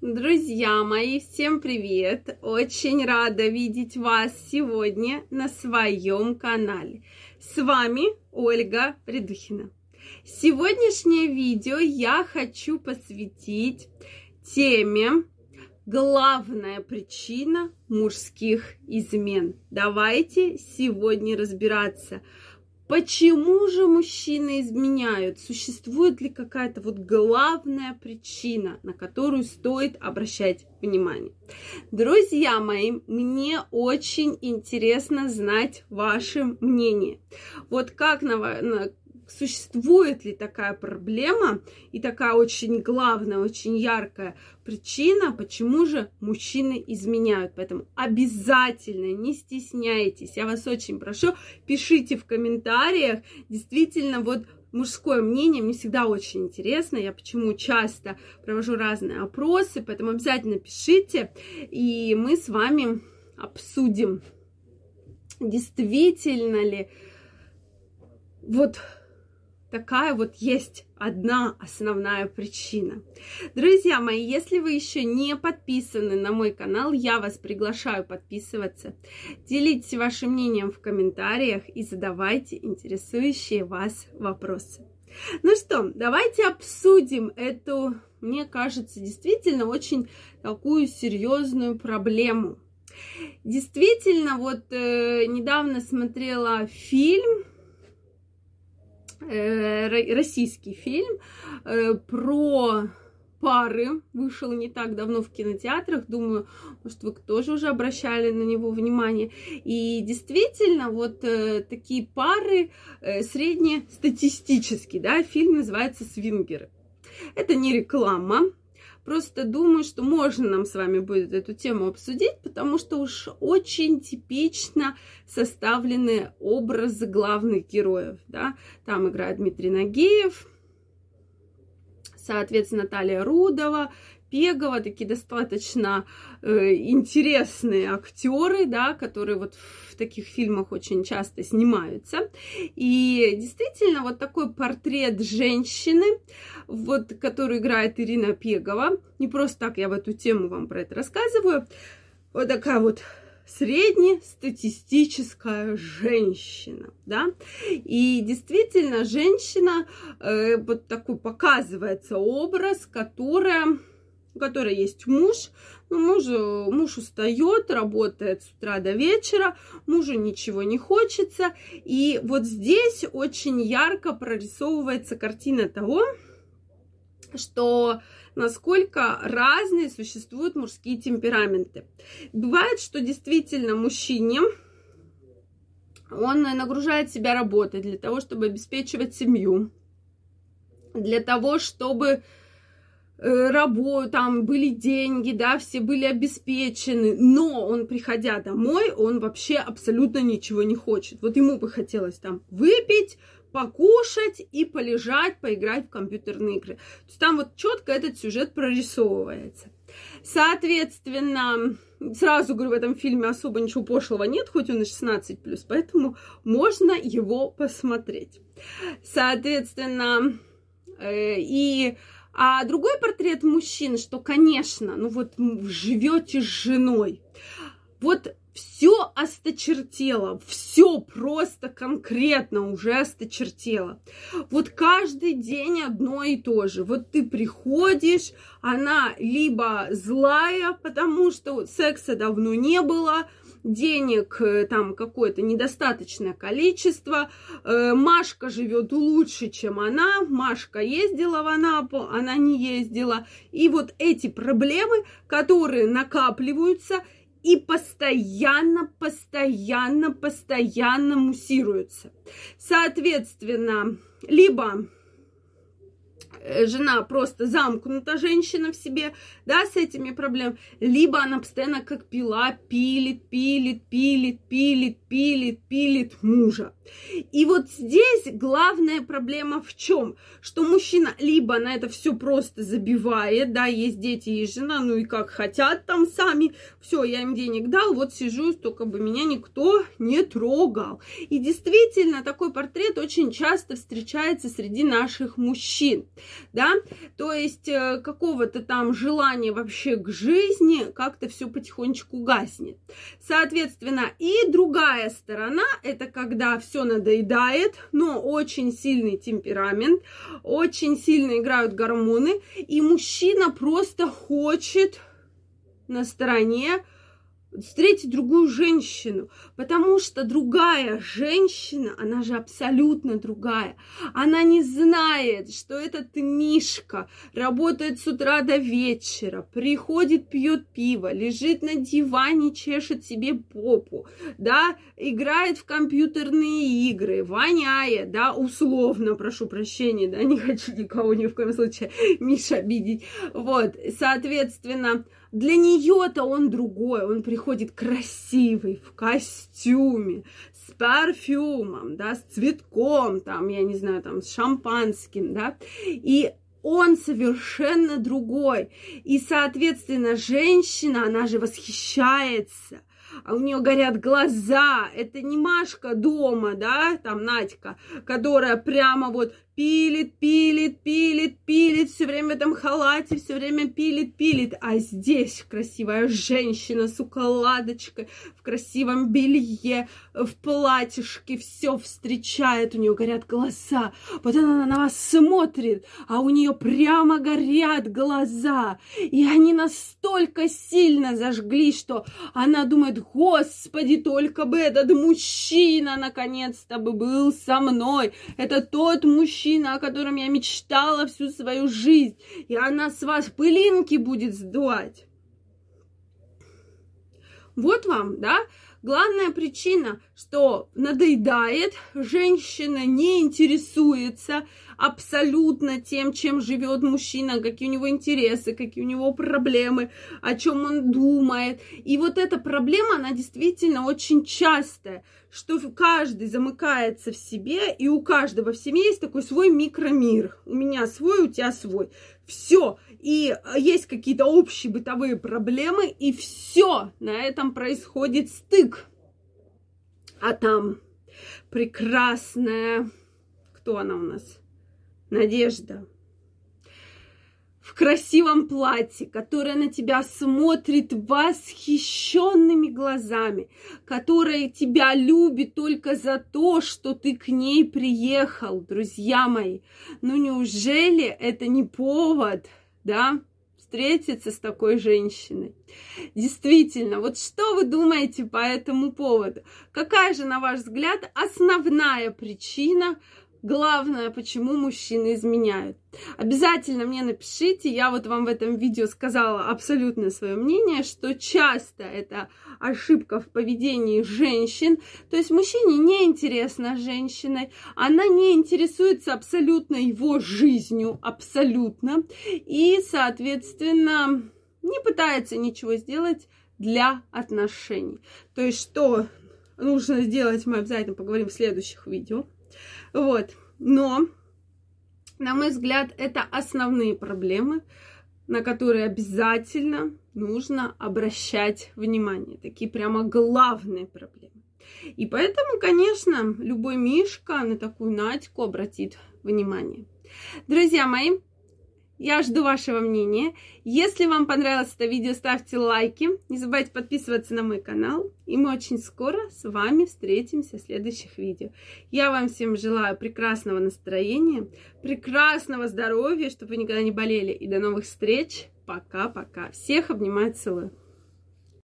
Друзья мои, всем привет! Очень рада видеть вас сегодня на своем канале. С вами Ольга Придухина. Сегодняшнее видео я хочу посвятить теме главная причина мужских измен. Давайте сегодня разбираться, Почему же мужчины изменяют? Существует ли какая-то вот главная причина, на которую стоит обращать внимание? Друзья мои, мне очень интересно знать ваше мнение. Вот как на, на существует ли такая проблема и такая очень главная, очень яркая причина, почему же мужчины изменяют. Поэтому обязательно не стесняйтесь. Я вас очень прошу, пишите в комментариях. Действительно, вот мужское мнение мне всегда очень интересно. Я почему часто провожу разные опросы, поэтому обязательно пишите, и мы с вами обсудим, действительно ли вот такая вот есть одна основная причина. Друзья мои, если вы еще не подписаны на мой канал, я вас приглашаю подписываться. Делитесь вашим мнением в комментариях и задавайте интересующие вас вопросы. Ну что, давайте обсудим эту, мне кажется, действительно очень такую серьезную проблему. Действительно, вот э, недавно смотрела фильм российский фильм э, про пары вышел не так давно в кинотеатрах. Думаю, может, вы тоже уже обращали на него внимание. И действительно, вот э, такие пары э, среднестатистические, да, фильм называется «Свингеры». Это не реклама, Просто думаю, что можно нам с вами будет эту тему обсудить, потому что уж очень типично составлены образы главных героев. Да? Там играет Дмитрий Нагиев, соответственно, Наталья Рудова, Пегова, такие достаточно э, интересные актеры, да, которые вот в таких фильмах очень часто снимаются. И действительно, вот такой портрет женщины, вот, которую играет Ирина Пегова, не просто так я в эту тему вам про это рассказываю, вот такая вот среднестатистическая женщина, да, и действительно женщина, э, вот такой показывается образ, которая у которой есть муж. Ну, муж, муж устает, работает с утра до вечера, мужу ничего не хочется. И вот здесь очень ярко прорисовывается картина того, что насколько разные существуют мужские темпераменты. Бывает, что действительно мужчине он нагружает себя работой для того, чтобы обеспечивать семью, для того, чтобы работу, там были деньги, да, все были обеспечены, но он, приходя домой, он вообще абсолютно ничего не хочет. Вот ему бы хотелось там выпить, покушать и полежать, поиграть в компьютерные игры. То есть там вот четко этот сюжет прорисовывается. Соответственно, сразу говорю, в этом фильме особо ничего пошлого нет, хоть он и 16+, поэтому можно его посмотреть. Соответственно, э, и а другой портрет мужчин, что, конечно, ну вот живете с женой, вот все осточертело, все просто конкретно уже осточертело. Вот каждый день одно и то же. Вот ты приходишь, она либо злая, потому что секса давно не было, денег э, там какое-то недостаточное количество. Э, Машка живет лучше, чем она. Машка ездила в Анапу, она не ездила. И вот эти проблемы, которые накапливаются и постоянно, постоянно, постоянно муссируются. Соответственно, либо жена просто замкнута женщина в себе, да, с этими проблемами, либо она постоянно как пила пилит, пилит, пилит, пилит, пилит, пилит мужа. И вот здесь главная проблема в чем? Что мужчина либо на это все просто забивает, да, есть дети, есть жена, ну и как хотят там сами, все, я им денег дал, вот сижу, только бы меня никто не трогал. И действительно, такой портрет очень часто встречается среди наших мужчин. Да, то есть э, какого-то там желания вообще к жизни как-то все потихонечку гаснет. Соответственно, и другая сторона, это когда все надоедает, но очень сильный темперамент, очень сильно играют гормоны, и мужчина просто хочет на стороне встретить другую женщину, потому что другая женщина, она же абсолютно другая, она не знает, что этот Мишка работает с утра до вечера, приходит, пьет пиво, лежит на диване, чешет себе попу, да, играет в компьютерные игры, воняет, да, условно, прошу прощения, да, не хочу никого ни в коем случае Миша обидеть, вот, соответственно, для нее-то он другой, он приходит красивый, в костюме, с парфюмом, да, с цветком, там, я не знаю, там, с шампанским, да, и он совершенно другой. И, соответственно, женщина, она же восхищается а у нее горят глаза. Это не Машка дома, да, там Надька, которая прямо вот пилит, пилит, пилит, пилит, все время в этом халате, все время пилит, пилит. А здесь красивая женщина с укладочкой, в красивом белье, в платьишке, все встречает, у нее горят глаза. Вот она на вас смотрит, а у нее прямо горят глаза. И они настолько сильно зажгли, что она думает, господи, только бы этот мужчина наконец-то бы был со мной. Это тот мужчина, мужчина, о котором я мечтала всю свою жизнь, и она с вас пылинки будет сдувать. Вот вам, да, главная причина, что надоедает, женщина не интересуется абсолютно тем, чем живет мужчина, какие у него интересы, какие у него проблемы, о чем он думает. И вот эта проблема, она действительно очень частая, что каждый замыкается в себе, и у каждого в семье есть такой свой микромир. У меня свой, у тебя свой. Все. И есть какие-то общие бытовые проблемы, и все. На этом происходит стык. А там прекрасная... Кто она у нас? Надежда в красивом платье, которая на тебя смотрит восхищенными глазами, которая тебя любит только за то, что ты к ней приехал, друзья мои. Ну неужели это не повод, да, встретиться с такой женщиной? Действительно, вот что вы думаете по этому поводу? Какая же, на ваш взгляд, основная причина Главное, почему мужчины изменяют. Обязательно мне напишите, я вот вам в этом видео сказала абсолютно свое мнение, что часто это ошибка в поведении женщин, то есть мужчине не интересна женщиной, она не интересуется абсолютно его жизнью, абсолютно, и, соответственно, не пытается ничего сделать для отношений. То есть, что нужно сделать, мы обязательно поговорим в следующих видео. Вот. Но, на мой взгляд, это основные проблемы, на которые обязательно нужно обращать внимание. Такие прямо главные проблемы. И поэтому, конечно, любой Мишка на такую Надьку обратит внимание. Друзья мои, я жду вашего мнения. Если вам понравилось это видео, ставьте лайки. Не забывайте подписываться на мой канал. И мы очень скоро с вами встретимся в следующих видео. Я вам всем желаю прекрасного настроения, прекрасного здоровья, чтобы вы никогда не болели. И до новых встреч. Пока-пока. Всех обнимаю, целую.